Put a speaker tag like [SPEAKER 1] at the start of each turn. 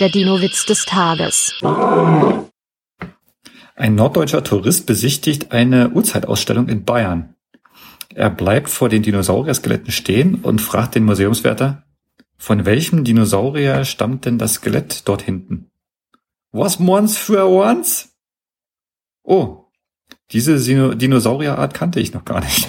[SPEAKER 1] Der Dino-Witz des Tages.
[SPEAKER 2] Ein norddeutscher Tourist besichtigt eine Urzeitausstellung in Bayern. Er bleibt vor den Dinosaurier-Skeletten stehen und fragt den Museumswärter, von welchem Dinosaurier stammt denn das Skelett dort hinten? Was mons für uns? Oh, diese Dinosaurierart kannte ich noch gar nicht.